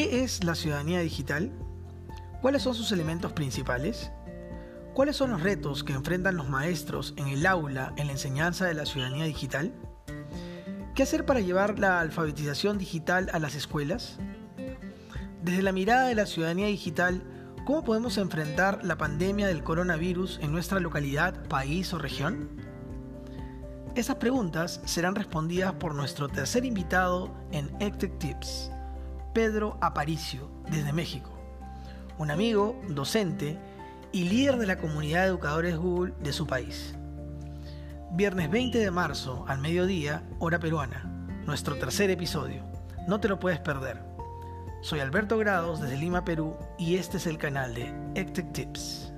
¿Qué es la ciudadanía digital? ¿Cuáles son sus elementos principales? ¿Cuáles son los retos que enfrentan los maestros en el aula en la enseñanza de la ciudadanía digital? ¿Qué hacer para llevar la alfabetización digital a las escuelas? Desde la mirada de la ciudadanía digital, ¿cómo podemos enfrentar la pandemia del coronavirus en nuestra localidad, país o región? Estas preguntas serán respondidas por nuestro tercer invitado en EdTech Tips, Pedro Aparicio, desde México, un amigo, docente y líder de la comunidad de educadores Google de su país. Viernes 20 de marzo al mediodía, hora peruana, nuestro tercer episodio. No te lo puedes perder. Soy Alberto Grados desde Lima, Perú y este es el canal de EdTech Tips.